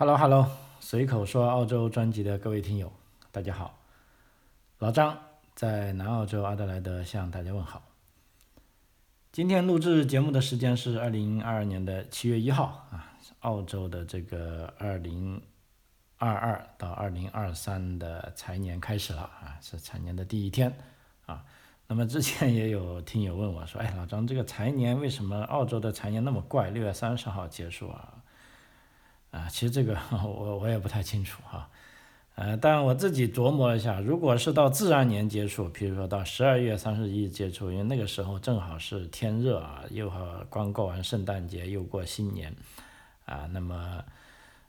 Hello Hello，随口说澳洲专辑的各位听友，大家好，老张在南澳洲阿德莱德向大家问好。今天录制节目的时间是二零二二年的七月一号啊，澳洲的这个二零二二到二零二三的财年开始了啊，是财年的第一天啊。那么之前也有听友问我说，哎，老张这个财年为什么澳洲的财年那么怪，六月三十号结束啊？啊，其实这个 我我也不太清楚哈。呃，但我自己琢磨了一下，如果是到自然年结束，比如说到十二月三十一日结束，因为那个时候正好是天热啊，又好刚过完圣诞节，又过新年，啊，那么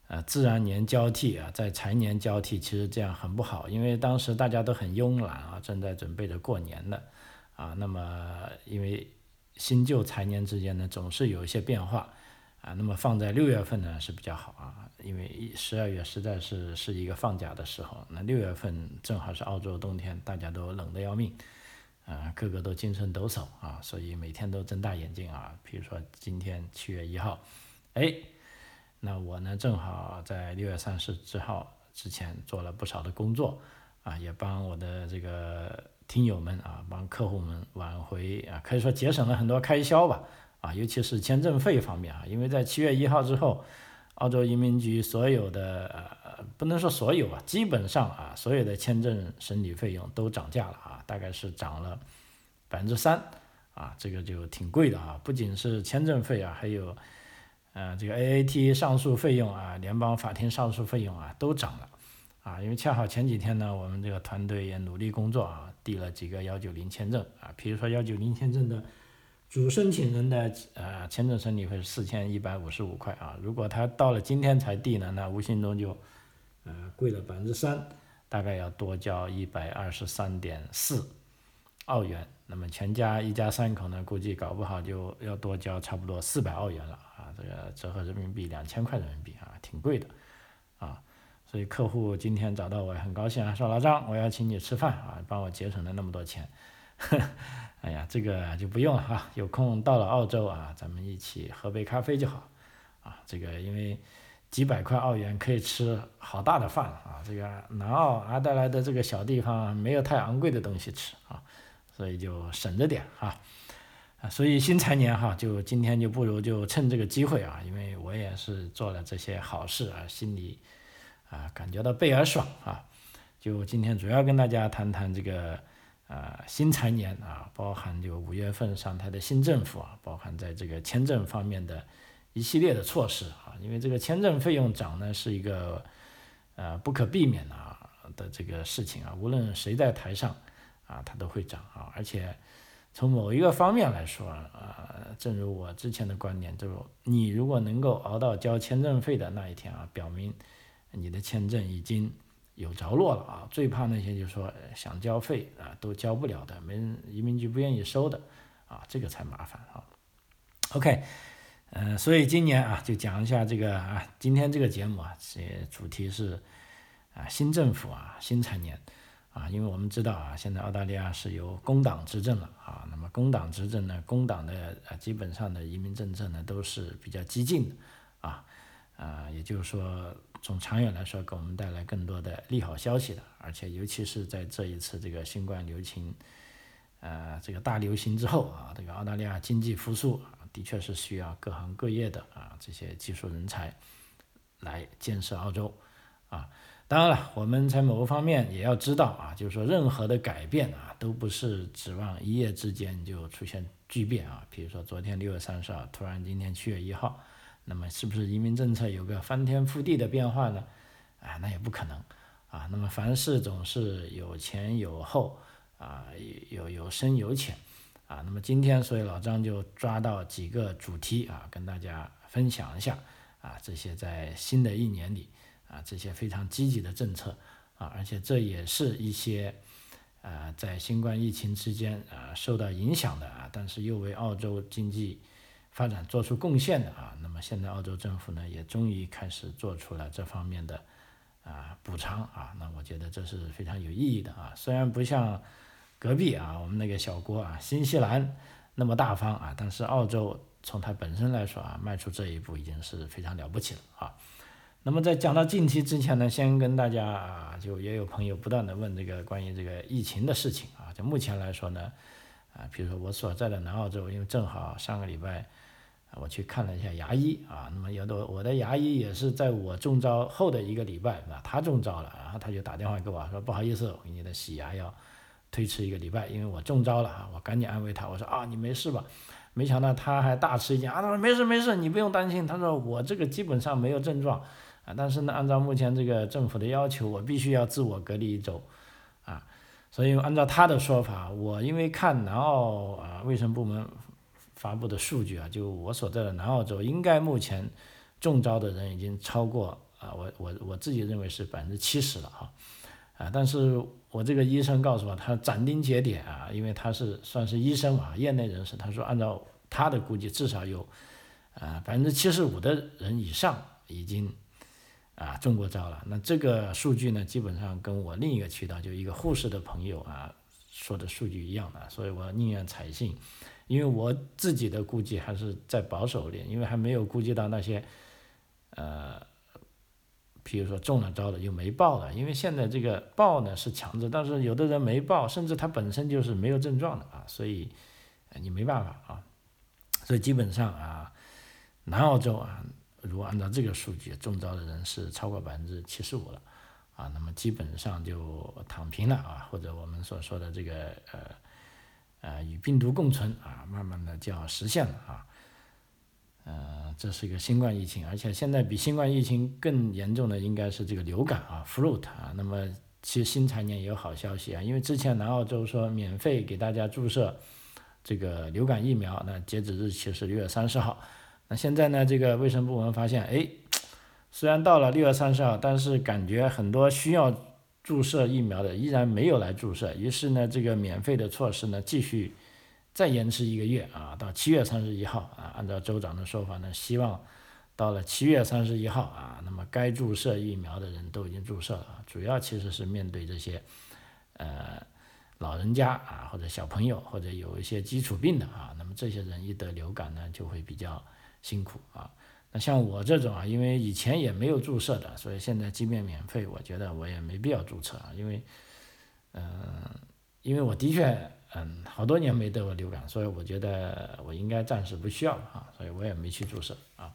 呃自然年交替啊，在财年交替，其实这样很不好，因为当时大家都很慵懒啊，正在准备着过年的啊，那么因为新旧财年之间呢，总是有一些变化。啊，那么放在六月份呢是比较好啊，因为一十二月实在是是一个放假的时候，那六月份正好是澳洲冬天，大家都冷得要命，啊，个个都精神抖擞啊，所以每天都睁大眼睛啊。比如说今天七月一号，哎，那我呢正好在六月三十之号之前做了不少的工作啊，也帮我的这个听友们啊，帮客户们挽回啊，可以说节省了很多开销吧。啊，尤其是签证费方面啊，因为在七月一号之后，澳洲移民局所有的呃，不能说所有啊，基本上啊，所有的签证审理费用都涨价了啊，大概是涨了百分之三啊，这个就挺贵的啊，不仅是签证费啊，还有呃这个 AAT 上诉费用啊，联邦法庭上诉费用啊都涨了啊，因为恰好前几天呢，我们这个团队也努力工作啊，递了几个幺九零签证啊，比如说幺九零签证的。主申请人的呃签证审理费是四千一百五十五块啊，如果他到了今天才递呢，那无形中就呃贵了百分之三，大概要多交一百二十三点四澳元。那么全家一家三口呢，估计搞不好就要多交差不多四百澳元了啊，这个折合人民币两千块人民币啊，挺贵的啊。所以客户今天找到我很高兴啊，说老张，我要请你吃饭啊，帮我节省了那么多钱。哎呀，这个就不用了哈，有空到了澳洲啊，咱们一起喝杯咖啡就好，啊，这个因为几百块澳元可以吃好大的饭啊，这个南澳阿德莱的这个小地方没有太昂贵的东西吃啊，所以就省着点哈，啊，所以新财年哈，就今天就不如就趁这个机会啊，因为我也是做了这些好事啊，心里啊感觉到倍儿爽啊，就今天主要跟大家谈谈这个。啊，新财年啊，包含就五月份上台的新政府啊，包含在这个签证方面的一系列的措施啊，因为这个签证费用涨呢是一个呃不可避免的啊的这个事情啊，无论谁在台上啊，它都会涨啊，而且从某一个方面来说啊，正如我之前的观点，就是你如果能够熬到交签证费的那一天啊，表明你的签证已经。有着落了啊，最怕那些就是说想交费啊都交不了的，没人移民局不愿意收的啊，这个才麻烦啊。OK，嗯，所以今年啊就讲一下这个啊，今天这个节目啊，这主题是啊新政府啊新财年啊，因为我们知道啊，现在澳大利亚是由工党执政了啊，那么工党执政呢，工党的啊基本上的移民政策呢都是比较激进的啊啊，也就是说。从长远来说，给我们带来更多的利好消息的，而且尤其是在这一次这个新冠流行，呃，这个大流行之后啊，这个澳大利亚经济复苏，的确是需要各行各业的啊这些技术人才来建设澳洲啊。当然了，我们在某个方面也要知道啊，就是说任何的改变啊，都不是指望一夜之间就出现巨变啊。比如说昨天六月三十号，突然今天七月一号。那么是不是移民政策有个翻天覆地的变化呢？啊，那也不可能啊。那么凡事总是有前有后啊，有有深有浅啊。那么今天，所以老张就抓到几个主题啊，跟大家分享一下啊。这些在新的一年里啊，这些非常积极的政策啊，而且这也是一些啊，在新冠疫情之间啊受到影响的啊，但是又为澳洲经济。发展做出贡献的啊，那么现在澳洲政府呢也终于开始做出了这方面的啊补偿啊，那我觉得这是非常有意义的啊。虽然不像隔壁啊我们那个小国啊新西兰那么大方啊，但是澳洲从它本身来说啊迈出这一步已经是非常了不起了啊。那么在讲到近期之前呢，先跟大家啊，就也有朋友不断的问这个关于这个疫情的事情啊，就目前来说呢，啊，比如说我所在的南澳洲，因为正好上个礼拜。我去看了一下牙医啊，那么有的我的牙医也是在我中招后的一个礼拜啊，他中招了，然后他就打电话给我说不好意思，你的洗牙要推迟一个礼拜，因为我中招了啊，我赶紧安慰他，我说啊你没事吧？没想到他还大吃一惊啊，他说没事没事，你不用担心，他说我这个基本上没有症状啊，但是呢按照目前这个政府的要求，我必须要自我隔离一周啊，所以按照他的说法，我因为看南澳啊卫生部门。发布的数据啊，就我所在的南澳洲，应该目前中招的人已经超过啊，我我我自己认为是百分之七十了哈，啊，但是我这个医生告诉我，他斩钉截铁啊，因为他是算是医生嘛，业内人士，他说按照他的估计，至少有啊百分之七十五的人以上已经啊中过招了。那这个数据呢，基本上跟我另一个渠道就一个护士的朋友啊说的数据一样的，所以我宁愿采信。因为我自己的估计还是在保守点，因为还没有估计到那些，呃，比如说中了招的又没报的，因为现在这个报呢是强制，但是有的人没报，甚至他本身就是没有症状的啊，所以你没办法啊，所以基本上啊，南澳洲啊，如果按照这个数据，中招的人是超过百分之七十五了，啊，那么基本上就躺平了啊，或者我们所说的这个呃。呃，与病毒共存啊，慢慢的就要实现了啊。呃，这是一个新冠疫情，而且现在比新冠疫情更严重的应该是这个流感啊，flu 啊。那么其实新财年也有好消息啊，因为之前南澳洲说免费给大家注射这个流感疫苗，那截止日期是六月三十号。那现在呢，这个卫生部门发现，哎，虽然到了六月三十号，但是感觉很多需要。注射疫苗的依然没有来注射，于是呢，这个免费的措施呢继续再延迟一个月啊，到七月三十一号啊。按照州长的说法呢，希望到了七月三十一号啊，那么该注射疫苗的人都已经注射了。主要其实是面对这些呃老人家啊，或者小朋友，或者有一些基础病的啊，那么这些人一得流感呢，就会比较辛苦啊。那像我这种啊，因为以前也没有注射的，所以现在即便免费，我觉得我也没必要注册啊，因为，嗯，因为我的确，嗯，好多年没得过流感，所以我觉得我应该暂时不需要啊，所以我也没去注射啊。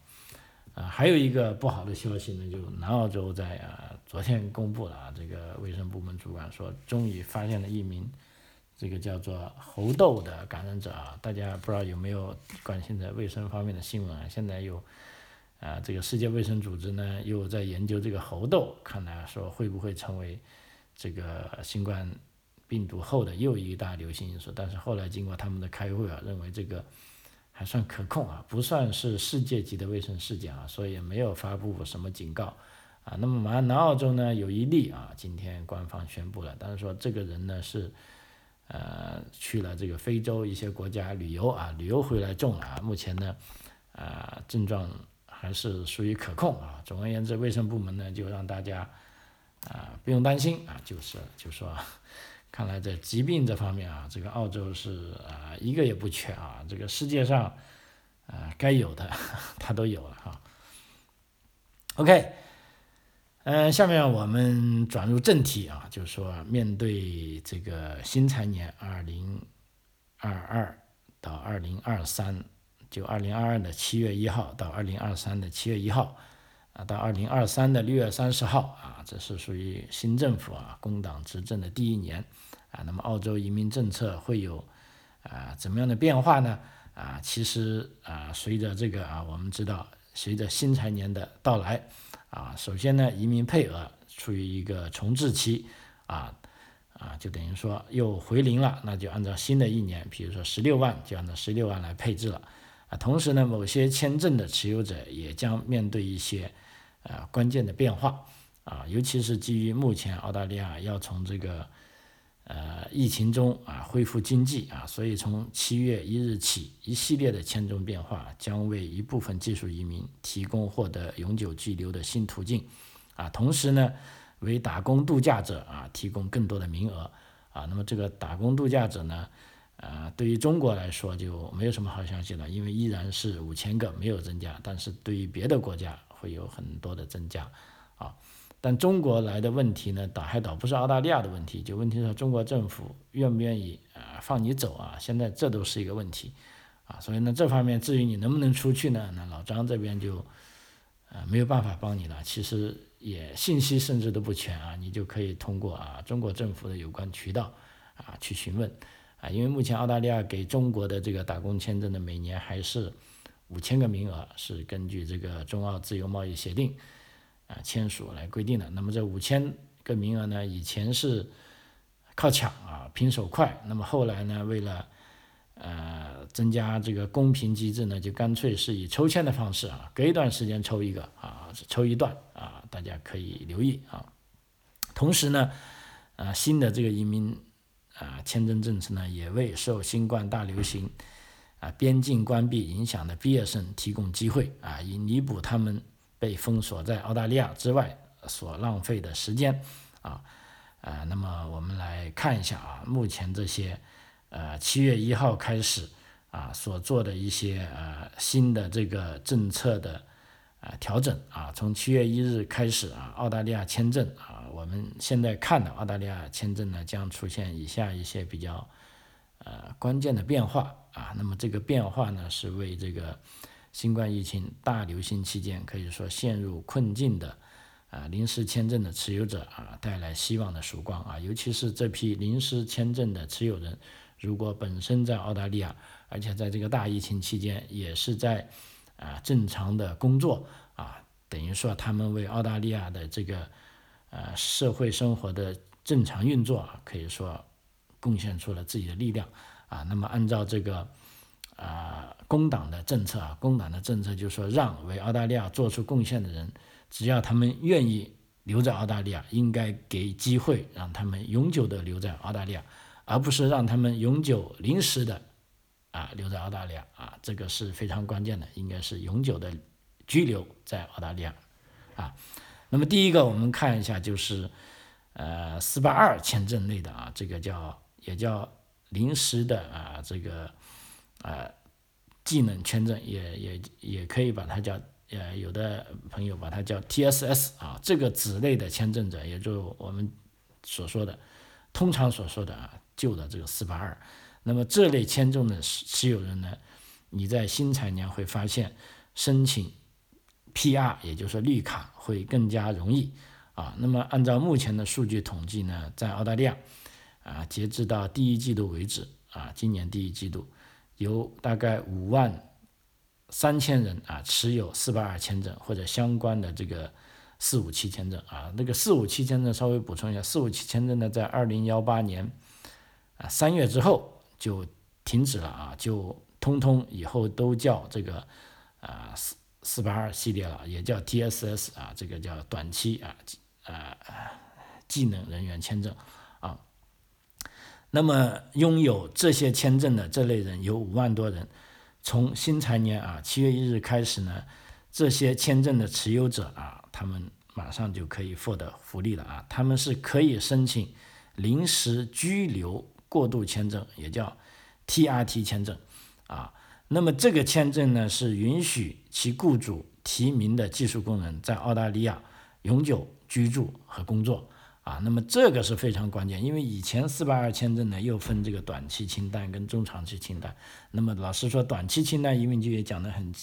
啊，还有一个不好的消息呢，就南澳洲在啊昨天公布了啊，这个卫生部门主管说，终于发现了一名这个叫做猴痘的感染者啊，大家不知道有没有关心的卫生方面的新闻啊？现在有。啊，这个世界卫生组织呢又在研究这个猴痘，看来说会不会成为这个新冠病毒后的又一大流行因素。但是后来经过他们的开会啊，认为这个还算可控啊，不算是世界级的卫生事件啊，所以也没有发布什么警告啊。那么马上南澳洲呢有一例啊，今天官方宣布了，但是说这个人呢是呃去了这个非洲一些国家旅游啊，旅游回来中啊，目前呢啊症状。还是属于可控啊。总而言之，卫生部门呢就让大家啊不用担心啊，就是就说，看来在疾病这方面啊，这个澳洲是啊一个也不缺啊。这个世界上啊该有的它都有了哈。OK，嗯，下面我们转入正题啊，就是说面对这个新财年二零二二到二零二三。就二零二二的七月一号到二零二三的七月一号，啊，到二零二三的六月三十号，啊，这是属于新政府啊工党执政的第一年，啊，那么澳洲移民政策会有啊怎么样的变化呢？啊，其实啊，随着这个啊，我们知道，随着新财年的到来，啊，首先呢，移民配额处于一个重置期，啊。啊，就等于说又回零了，那就按照新的一年，比如说十六万，就按照十六万来配置了。啊，同时呢，某些签证的持有者也将面对一些啊关键的变化啊，尤其是基于目前澳大利亚要从这个呃疫情中啊恢复经济啊，所以从七月一日起，一系列的签证变化将为一部分技术移民提供获得永久居留的新途径啊，同时呢，为打工度假者啊提供更多的名额啊，那么这个打工度假者呢？啊，对于中国来说就没有什么好消息了，因为依然是五千个没有增加。但是对于别的国家会有很多的增加啊。但中国来的问题呢，倒还倒不是澳大利亚的问题，就问题是中国政府愿不愿意啊放你走啊？现在这都是一个问题啊。所以呢，这方面至于你能不能出去呢，那老张这边就呃没有办法帮你了。其实也信息甚至都不全啊，你就可以通过啊中国政府的有关渠道啊去询问啊，因为目前澳大利亚给中国的这个打工签证的每年还是五千个名额，是根据这个中澳自由贸易协定。啊，签署来规定的。那么这五千个名额呢，以前是靠抢啊，拼手快。那么后来呢，为了呃增加这个公平机制呢，就干脆是以抽签的方式啊，隔一段时间抽一个啊，抽一段啊，大家可以留意啊。同时呢，啊新的这个移民啊签证政策呢，也为受新冠大流行啊边境关闭影响的毕业生提供机会啊，以弥补他们。被封锁在澳大利亚之外所浪费的时间，啊，呃，那么我们来看一下啊，目前这些，呃，七月一号开始啊所做的一些呃新的这个政策的啊调整啊，从七月一日开始啊，澳大利亚签证啊，我们现在看的澳大利亚签证呢将出现以下一些比较呃关键的变化啊，那么这个变化呢是为这个。新冠疫情大流行期间，可以说陷入困境的啊临时签证的持有者啊，带来希望的曙光啊，尤其是这批临时签证的持有人，如果本身在澳大利亚，而且在这个大疫情期间也是在啊正常的工作啊，等于说他们为澳大利亚的这个呃社会生活的正常运作啊，可以说贡献出了自己的力量啊。那么按照这个。啊，工党的政策啊，工党的政策就是说，让为澳大利亚做出贡献的人，只要他们愿意留在澳大利亚，应该给机会让他们永久的留在澳大利亚，而不是让他们永久临时的啊留在澳大利亚啊，这个是非常关键的，应该是永久的居留在澳大利亚啊。那么第一个，我们看一下就是呃四八二签证类的啊，这个叫也叫临时的啊这个。啊，技能签证也也也可以把它叫，呃，有的朋友把它叫 TSS 啊，这个子类的签证者，也就我们所说的，通常所说的啊，旧的这个四八二。那么这类签证的持持有人呢，你在新财年会发现申请 PR，也就是说绿卡会更加容易啊。那么按照目前的数据统计呢，在澳大利亚啊，截至到第一季度为止啊，今年第一季度。有大概五万三千人啊持有四八二签证或者相关的这个四五七签证啊，那个四五七签证稍微补充一下，四五七签证呢在二零幺八年啊三月之后就停止了啊，就通通以后都叫这个啊四四八二系列了，也叫 TSS 啊，这个叫短期啊啊技能人员签证啊。那么拥有这些签证的这类人有五万多人，从新财年啊七月一日开始呢，这些签证的持有者啊，他们马上就可以获得福利了啊，他们是可以申请临时居留过渡签证，也叫 TRT 签证啊。那么这个签证呢，是允许其雇主提名的技术工人在澳大利亚永久居住和工作。啊，那么这个是非常关键，因为以前四八二签证呢又分这个短期清单跟中长期清单。那么老师说，短期清单移民局也讲得很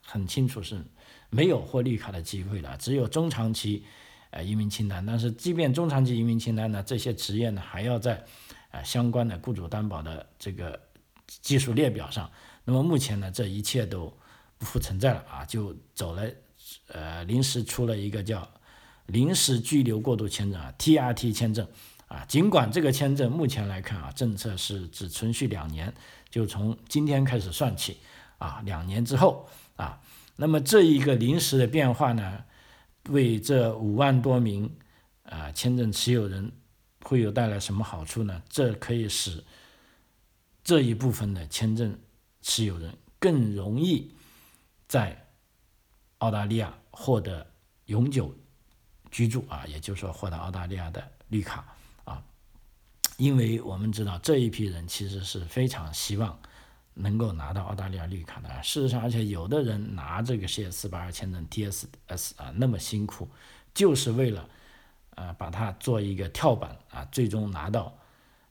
很清楚，是没有获绿卡的机会了，只有中长期呃移民清单。但是即便中长期移民清单呢，这些职业呢还要在呃相关的雇主担保的这个技术列表上。那么目前呢，这一切都不复存在了啊，就走了呃临时出了一个叫。临时居留过渡签证啊，TRT 签证啊，尽管这个签证目前来看啊，政策是只存续两年，就从今天开始算起啊，两年之后啊，那么这一个临时的变化呢，为这五万多名啊签证持有人会有带来什么好处呢？这可以使这一部分的签证持有人更容易在澳大利亚获得永久。居住啊，也就是说获得澳大利亚的绿卡啊，因为我们知道这一批人其实是非常希望能够拿到澳大利亚绿卡的。事实上，而且有的人拿这个谢四八二签证 TSS 啊，那么辛苦，就是为了啊把它做一个跳板啊，最终拿到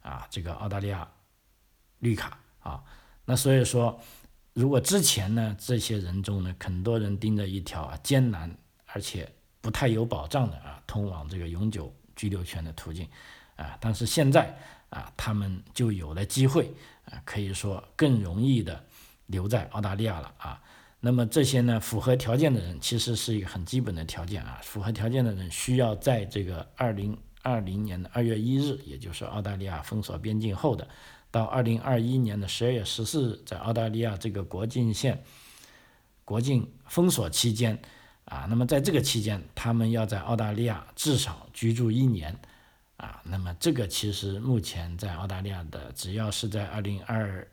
啊这个澳大利亚绿卡啊。那所以说，如果之前呢这些人中呢，很多人盯着一条啊艰难而且不太有保障的啊通往这个永久居留权的途径啊，但是现在啊他们就有了机会。啊，可以说更容易的留在澳大利亚了啊。那么这些呢，符合条件的人，其实是一个很基本的条件啊。符合条件的人需要在这个二零二零年的二月一日，也就是澳大利亚封锁边境后的，到二零二一年的十二月十四日，在澳大利亚这个国境线国境封锁期间啊，那么在这个期间，他们要在澳大利亚至少居住一年。啊，那么这个其实目前在澳大利亚的，只要是在二零二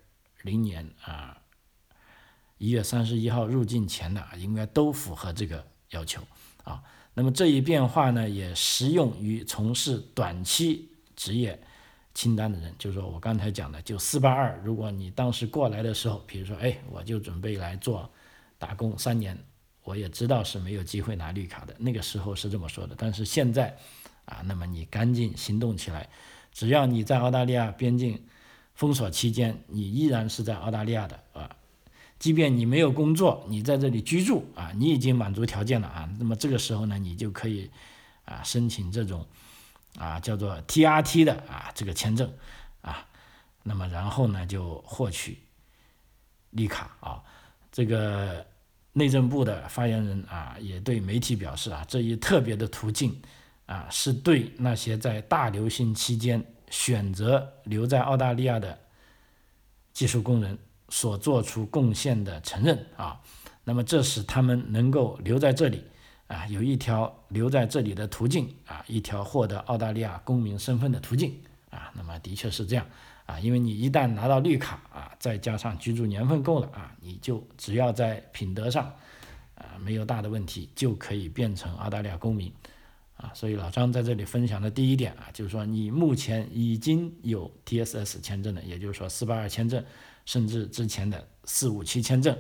零年啊一月三十一号入境前的，应该都符合这个要求啊。那么这一变化呢，也适用于从事短期职业清单的人，就是说我刚才讲的，就四八二，如果你当时过来的时候，比如说，哎，我就准备来做打工三年，我也知道是没有机会拿绿卡的，那个时候是这么说的，但是现在。啊，那么你赶紧行动起来，只要你在澳大利亚边境封锁期间，你依然是在澳大利亚的啊，即便你没有工作，你在这里居住啊，你已经满足条件了啊，那么这个时候呢，你就可以啊申请这种啊叫做 TRT 的啊这个签证啊，那么然后呢就获取绿卡啊，这个内政部的发言人啊也对媒体表示啊，这一特别的途径。啊，是对那些在大流行期间选择留在澳大利亚的技术工人所做出贡献的承认啊。那么这使他们能够留在这里啊，有一条留在这里的途径啊，一条获得澳大利亚公民身份的途径啊。那么的确是这样啊，因为你一旦拿到绿卡啊，再加上居住年份够了啊，你就只要在品德上啊没有大的问题，就可以变成澳大利亚公民。啊，所以老张在这里分享的第一点啊，就是说你目前已经有 TSS 签证的，也就是说四八二签证，甚至之前的四五七签证，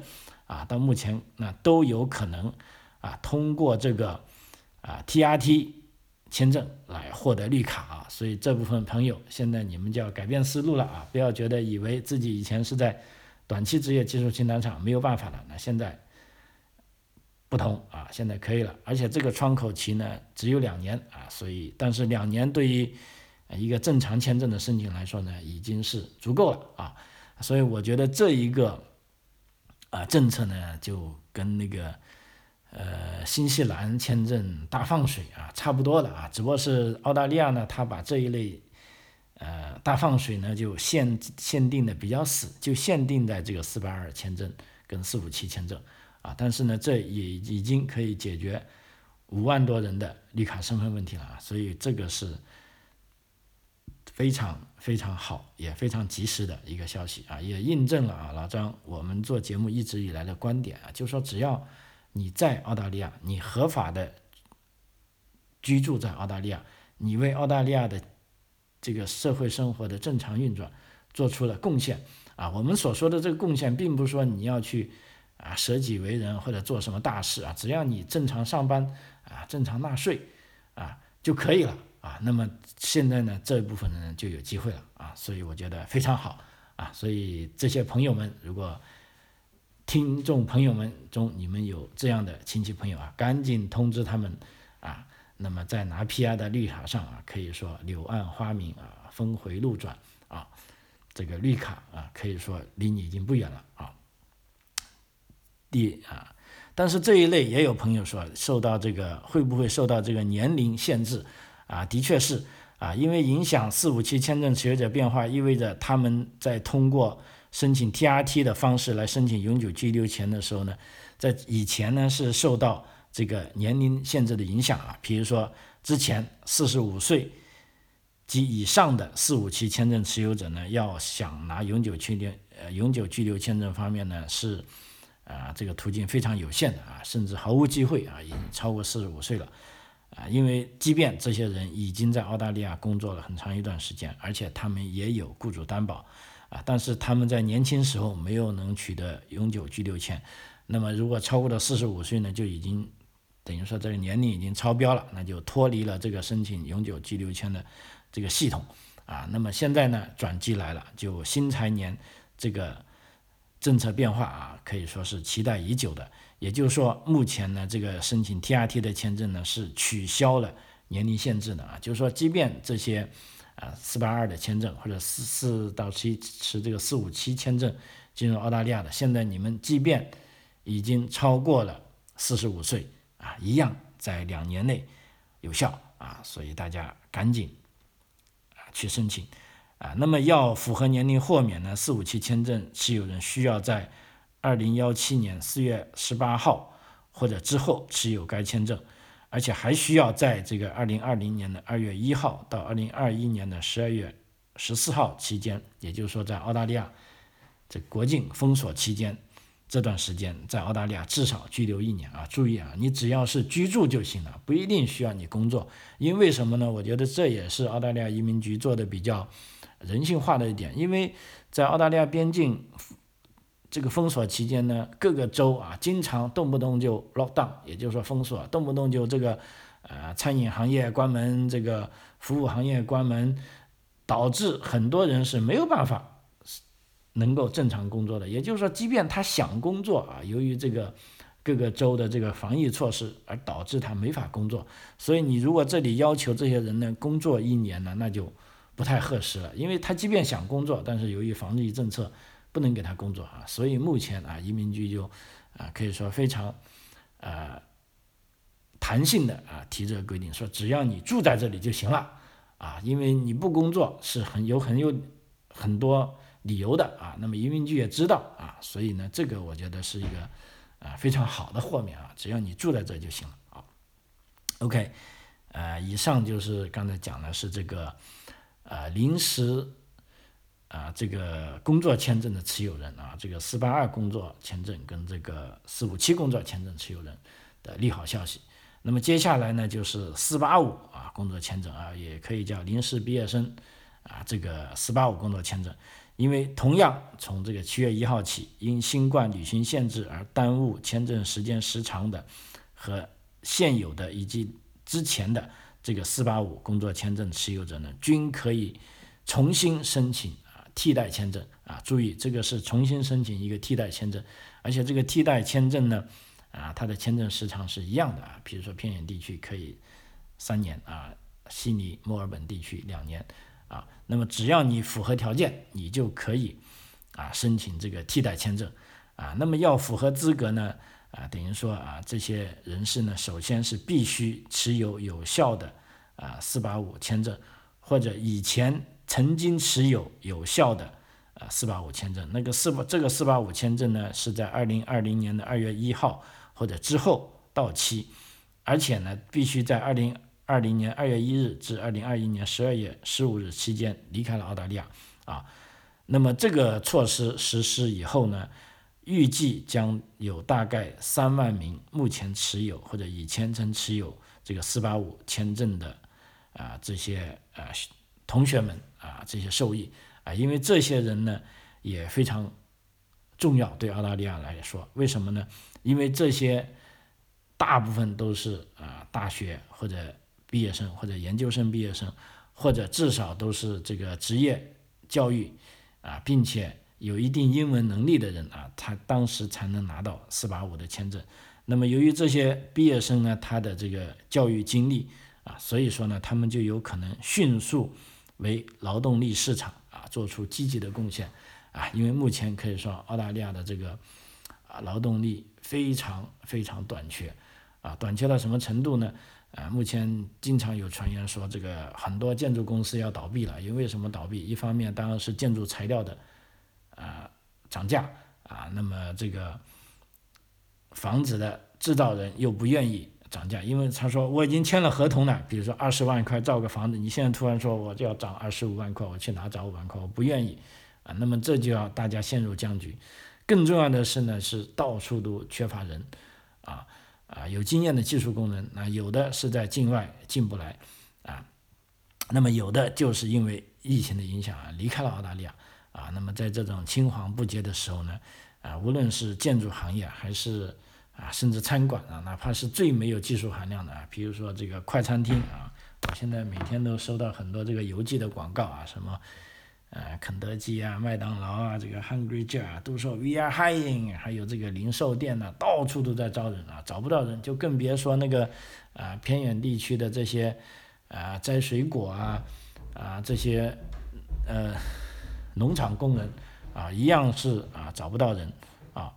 啊，到目前那都有可能啊通过这个啊 TRT 签证来获得绿卡啊，所以这部分朋友现在你们就要改变思路了啊，不要觉得以为自己以前是在短期职业技术清单上没有办法了，那现在。不同啊，现在可以了，而且这个窗口期呢只有两年啊，所以但是两年对于一个正常签证的申请来说呢，已经是足够了啊，所以我觉得这一个啊政策呢就跟那个呃新西兰签证大放水啊差不多了啊，只不过是澳大利亚呢，它把这一类呃大放水呢就限限定的比较死，就限定在这个四八二签证跟四五七签证。啊，但是呢，这也已经可以解决五万多人的绿卡身份问题了啊，所以这个是非常非常好，也非常及时的一个消息啊，也印证了啊老张我们做节目一直以来的观点啊，就是说只要你在澳大利亚，你合法的居住在澳大利亚，你为澳大利亚的这个社会生活的正常运转做出了贡献啊，我们所说的这个贡献，并不是说你要去。啊，舍己为人或者做什么大事啊，只要你正常上班啊，正常纳税啊就可以了啊。那么现在呢，这一部分人就有机会了啊，所以我觉得非常好啊。所以这些朋友们，如果听众朋友们中你们有这样的亲戚朋友啊，赶紧通知他们啊。那么在拿 PR 的绿卡上啊，可以说柳暗花明啊，峰回路转啊，这个绿卡啊，可以说离你已经不远了啊。第啊，但是这一类也有朋友说受到这个会不会受到这个年龄限制啊？的确是啊，因为影响四五七签证持有者变化，意味着他们在通过申请 TRT 的方式来申请永久居留权的时候呢，在以前呢是受到这个年龄限制的影响啊。比如说之前四十五岁及以上的四五七签证持有者呢，要想拿永久居留呃永久居留签证方面呢是。啊，这个途径非常有限的啊，甚至毫无机会啊，已经超过四十五岁了啊，因为即便这些人已经在澳大利亚工作了很长一段时间，而且他们也有雇主担保啊，但是他们在年轻时候没有能取得永久居留权，那么如果超过了四十五岁呢，就已经等于说这个年龄已经超标了，那就脱离了这个申请永久居留权的这个系统啊。那么现在呢，转机来了，就新财年这个政策变化啊，可以说是期待已久的。也就是说，目前呢，这个申请 TRT 的签证呢是取消了年龄限制的啊，就是说，即便这些。啊，四八二的签证或者四四到七持这个四五七签证进入澳大利亚的，现在你们即便已经超过了四十五岁啊，一样在两年内有效啊，所以大家赶紧啊去申请啊。那么要符合年龄豁免呢，四五七签证持有人需要在二零幺七年四月十八号或者之后持有该签证。而且还需要在这个二零二零年的二月一号到二零二一年的十二月十四号期间，也就是说，在澳大利亚这国境封锁期间这段时间，在澳大利亚至少居留一年啊！注意啊，你只要是居住就行了，不一定需要你工作。因为什么呢？我觉得这也是澳大利亚移民局做的比较人性化的一点，因为在澳大利亚边境。这个封锁期间呢，各个州啊，经常动不动就 lock down，也就是说封锁，动不动就这个，呃，餐饮行业关门，这个服务行业关门，导致很多人是没有办法能够正常工作的。也就是说，即便他想工作啊，由于这个各个州的这个防疫措施而导致他没法工作。所以你如果这里要求这些人呢工作一年呢，那就不太合适了，因为他即便想工作，但是由于防疫政策。不能给他工作啊，所以目前啊，移民局就啊可以说非常呃弹性的啊提这个规定，说只要你住在这里就行了啊，因为你不工作是很有很有很多理由的啊。那么移民局也知道啊，所以呢，这个我觉得是一个啊非常好的豁免啊，只要你住在这就行了啊。OK，呃，以上就是刚才讲的是这个呃临时。啊，这个工作签证的持有人啊，这个四八二工作签证跟这个四五七工作签证持有人的利好消息。那么接下来呢，就是四八五啊工作签证啊，也可以叫临时毕业生啊，这个四八五工作签证，因为同样从这个七月一号起，因新冠旅行限制而耽误签证时间时长的和现有的以及之前的这个四八五工作签证持有者呢，均可以重新申请啊。替代签证啊，注意这个是重新申请一个替代签证，而且这个替代签证呢，啊，它的签证时长是一样的啊。比如说偏远地区可以三年啊，悉尼、墨尔本地区两年啊。那么只要你符合条件，你就可以啊申请这个替代签证啊。那么要符合资格呢啊，等于说啊，这些人士呢，首先是必须持有有效的啊四八五签证或者以前。曾经持有有效的啊四八五签证，那个四八这个四八五签证呢是在二零二零年的二月一号或者之后到期，而且呢必须在二零二零年二月一日至二零二一年十二月十五日期间离开了澳大利亚啊。那么这个措施实施以后呢，预计将有大概三万名目前持有或者以前曾持有这个四八五签证的啊这些啊同学们。啊，这些受益啊，因为这些人呢也非常重要，对澳大利亚来说，为什么呢？因为这些大部分都是啊大学或者毕业生或者研究生毕业生，或者至少都是这个职业教育啊，并且有一定英文能力的人啊，他当时才能拿到四八五的签证。那么由于这些毕业生呢，他的这个教育经历啊，所以说呢，他们就有可能迅速。为劳动力市场啊做出积极的贡献啊，因为目前可以说澳大利亚的这个啊劳动力非常非常短缺啊，短缺到什么程度呢？啊，目前经常有传言说这个很多建筑公司要倒闭了，因为什么倒闭？一方面当然是建筑材料的啊涨价啊，那么这个房子的制造人又不愿意。涨价，因为他说我已经签了合同了，比如说二十万块造个房子，你现在突然说我就要涨二十五万块，我去哪找五万块？我不愿意啊。那么这就要大家陷入僵局。更重要的是呢，是到处都缺乏人啊啊，有经验的技术工人，那有的是在境外进不来啊，那么有的就是因为疫情的影响啊离开了澳大利亚啊，那么在这种青黄不接的时候呢，啊，无论是建筑行业还是啊，甚至餐馆啊，哪怕是最没有技术含量的啊，比如说这个快餐厅啊，我现在每天都收到很多这个邮寄的广告啊，什么呃肯德基啊、麦当劳啊、这个 Hungry j a r 啊，都说 We are hiring，还有这个零售店呢，到处都在招人啊，找不到人，就更别说那个啊偏远地区的这些啊摘水果啊啊这些呃。农场工人啊，一样是啊找不到人啊，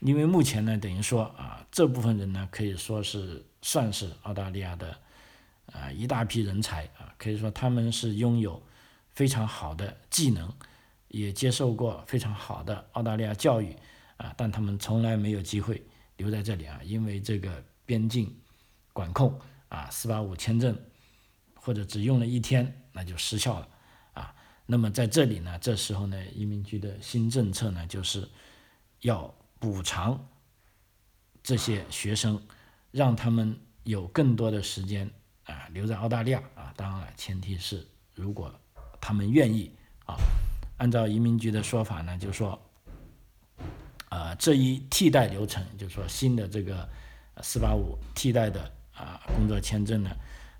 因为目前呢，等于说啊这部分人呢，可以说是算是澳大利亚的啊一大批人才啊，可以说他们是拥有非常好的技能，也接受过非常好的澳大利亚教育啊，但他们从来没有机会留在这里啊，因为这个边境管控啊，四八五签证或者只用了一天，那就失效了。那么在这里呢，这时候呢，移民局的新政策呢，就是要补偿这些学生，让他们有更多的时间啊留在澳大利亚啊。当然了，前提是如果他们愿意啊。按照移民局的说法呢，就是说，啊这一替代流程，就是说新的这个四八五替代的啊工作签证呢，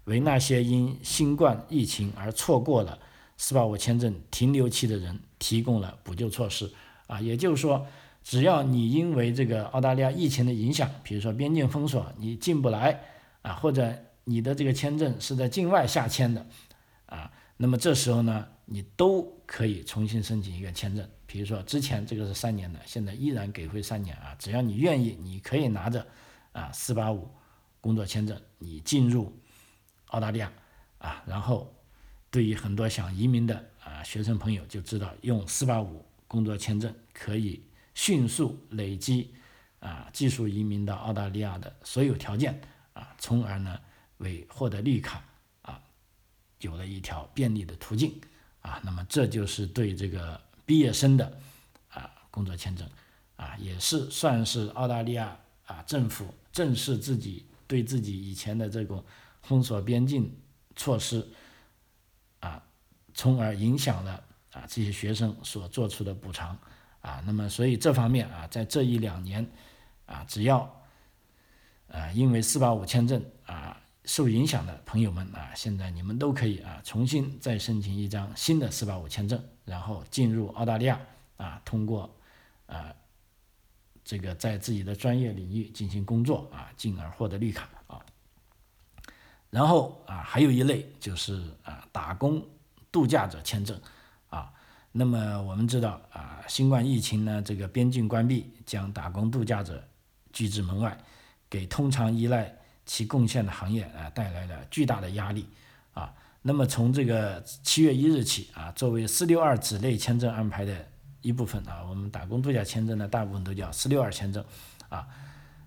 为那些因新冠疫情而错过了。四八五签证停留期的人提供了补救措施啊，也就是说，只要你因为这个澳大利亚疫情的影响，比如说边境封锁，你进不来啊，或者你的这个签证是在境外下签的啊，那么这时候呢，你都可以重新申请一个签证。比如说之前这个是三年的，现在依然给回三年啊，只要你愿意，你可以拿着啊四八五工作签证，你进入澳大利亚啊，然后。对于很多想移民的啊学生朋友就知道，用四八五工作签证可以迅速累积啊技术移民到澳大利亚的所有条件啊，从而呢为获得绿卡啊有了一条便利的途径啊。那么这就是对这个毕业生的啊工作签证啊，也是算是澳大利亚啊政府正视自己对自己以前的这种封锁边境措施。从而影响了啊这些学生所做出的补偿啊，那么所以这方面啊，在这一两年啊，只要啊因为四八五签证啊受影响的朋友们啊，现在你们都可以啊重新再申请一张新的四八五签证，然后进入澳大利亚啊，通过啊这个在自己的专业领域进行工作啊，进而获得绿卡啊。然后啊，还有一类就是啊打工。度假者签证，啊，那么我们知道啊，新冠疫情呢，这个边境关闭将打工度假者拒之门外，给通常依赖其贡献的行业啊带来了巨大的压力，啊，那么从这个七月一日起啊，作为四六二子类签证安排的一部分啊，我们打工度假签证呢，大部分都叫四六二签证，啊，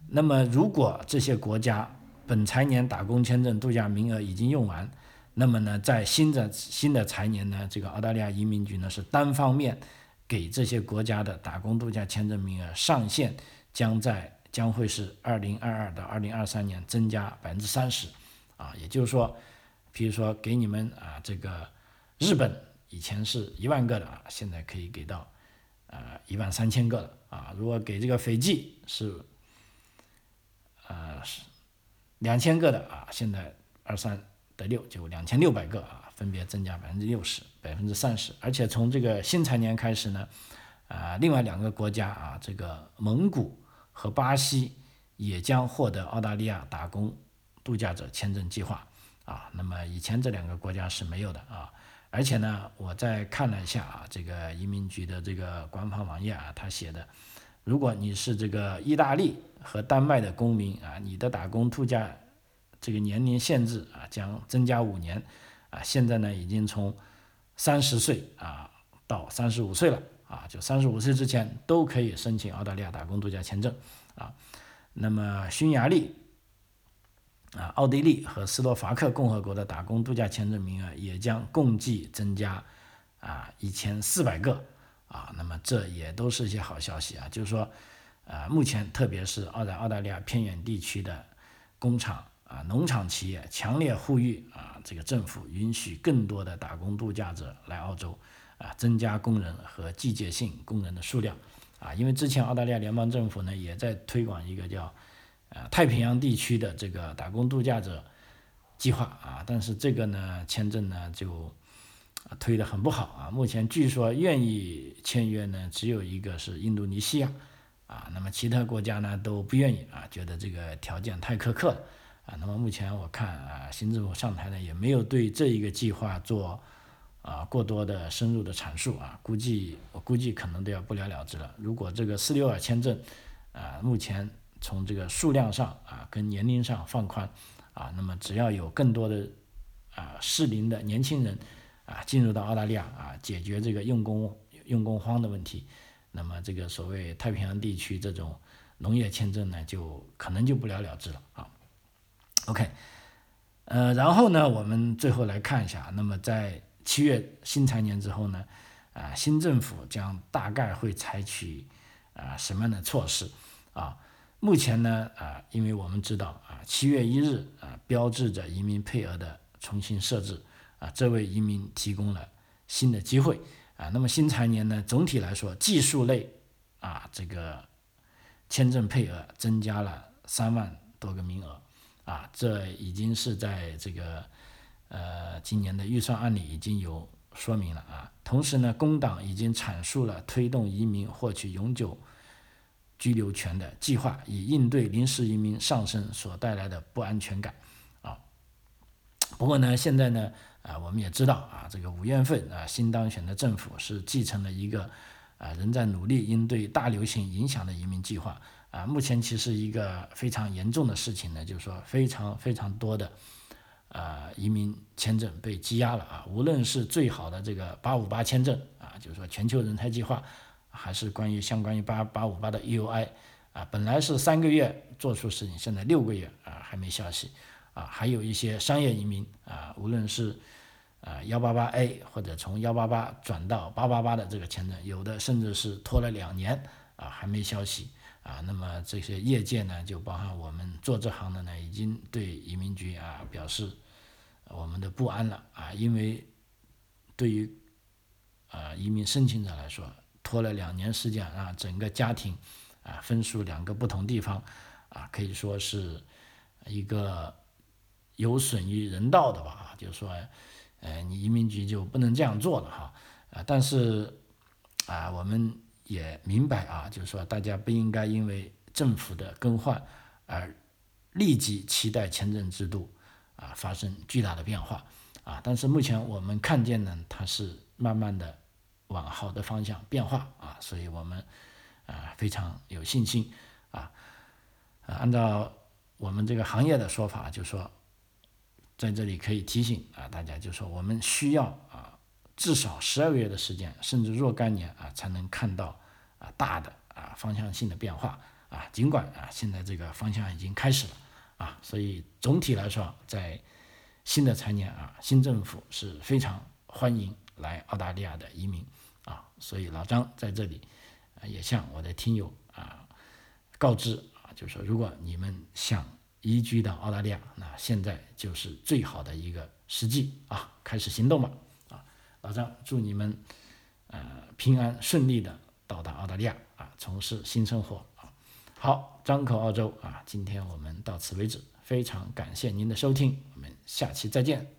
那么如果这些国家本财年打工签证度假名额已经用完，那么呢，在新的新的财年呢，这个澳大利亚移民局呢是单方面给这些国家的打工度假签证名额上限将在将会是二零二二到二零二三年增加百分之三十，啊，也就是说，比如说给你们啊这个日本以前是一万个的啊，现在可以给到呃一万三千个了啊，如果给这个斐济是呃是两千个的啊，现在二三。得六就两千六百个啊，分别增加百分之六十、百分之三十，而且从这个新财年开始呢，啊，另外两个国家啊，这个蒙古和巴西也将获得澳大利亚打工度假者签证计划啊。那么以前这两个国家是没有的啊，而且呢，我再看了一下啊，这个移民局的这个官方网页啊，他写的，如果你是这个意大利和丹麦的公民啊，你的打工度假这个年龄限制啊将增加五年，啊现在呢已经从三十岁啊到三十五岁了啊，就三十五岁之前都可以申请澳大利亚打工度假签证啊。那么匈牙利、啊奥地利和斯洛伐克共和国的打工度假签证名额也将共计增加啊一千四百个啊。那么这也都是一些好消息啊，就是说啊目前特别是澳在澳大利亚偏远地区的工厂。啊，农场企业强烈呼吁啊，这个政府允许更多的打工度假者来澳洲，啊增加工人和季节性工人的数量啊，因为之前澳大利亚联邦政府呢也在推广一个叫呃太平洋地区的这个打工度假者计划啊，但是这个呢签证呢就推得很不好啊，目前据说愿意签约呢只有一个是印度尼西亚啊，那么其他国家呢都不愿意啊，觉得这个条件太苛刻了。啊，那么目前我看啊，新政府上台呢，也没有对这一个计划做啊过多的深入的阐述啊，估计我估计可能都要不了了之了。如果这个四六二签证啊，目前从这个数量上啊跟年龄上放宽啊，那么只要有更多的啊适龄的年轻人啊进入到澳大利亚啊，解决这个用工用工荒的问题，那么这个所谓太平洋地区这种农业签证呢，就可能就不了了之了啊。OK，呃，然后呢，我们最后来看一下，那么在七月新财年之后呢，啊，新政府将大概会采取啊什么样的措施啊？目前呢，啊，因为我们知道啊，七月一日啊，标志着移民配额的重新设置啊，这为移民提供了新的机会啊。那么新财年呢，总体来说，技术类啊，这个签证配额增加了三万多个名额。啊，这已经是在这个呃今年的预算案里已经有说明了啊。同时呢，工党已经阐述了推动移民获取永久居留权的计划，以应对临时移民上升所带来的不安全感啊。不过呢，现在呢，啊，我们也知道啊，这个五月份啊，新当选的政府是继承了一个啊仍在努力应对大流行影响的移民计划。啊，目前其实一个非常严重的事情呢，就是说非常非常多的，呃，移民签证被积压了啊。无论是最好的这个八五八签证啊，就是说全球人才计划，还是关于相关于八八五八的 EUI 啊，本来是三个月做出事情，现在六个月啊还没消息啊。还有一些商业移民啊，无论是啊幺八八 A 或者从幺八八转到八八八的这个签证，有的甚至是拖了两年啊还没消息。啊，那么这些业界呢，就包含我们做这行的呢，已经对移民局啊表示我们的不安了啊，因为对于啊移民申请者来说，拖了两年时间啊，整个家庭啊分属两个不同地方啊，可以说是一个有损于人道的吧，就是说，呃，你移民局就不能这样做了哈啊，但是啊我们。也明白啊，就是说大家不应该因为政府的更换而立即期待签证制度啊发生巨大的变化啊。但是目前我们看见呢，它是慢慢的往好的方向变化啊，所以我们啊非常有信心啊。按照我们这个行业的说法，就说在这里可以提醒啊大家，就说我们需要。至少十二个月的时间，甚至若干年啊，才能看到啊大的啊方向性的变化啊。尽管啊现在这个方向已经开始了啊，所以总体来说，在新的财年啊，新政府是非常欢迎来澳大利亚的移民啊。所以老张在这里也向我的听友啊告知啊，就是说如果你们想移居到澳大利亚，那现在就是最好的一个时机啊，开始行动吧。老张，祝你们，呃，平安顺利的到达澳大利亚啊，从事新生活啊。好，张口澳洲啊，今天我们到此为止，非常感谢您的收听，我们下期再见。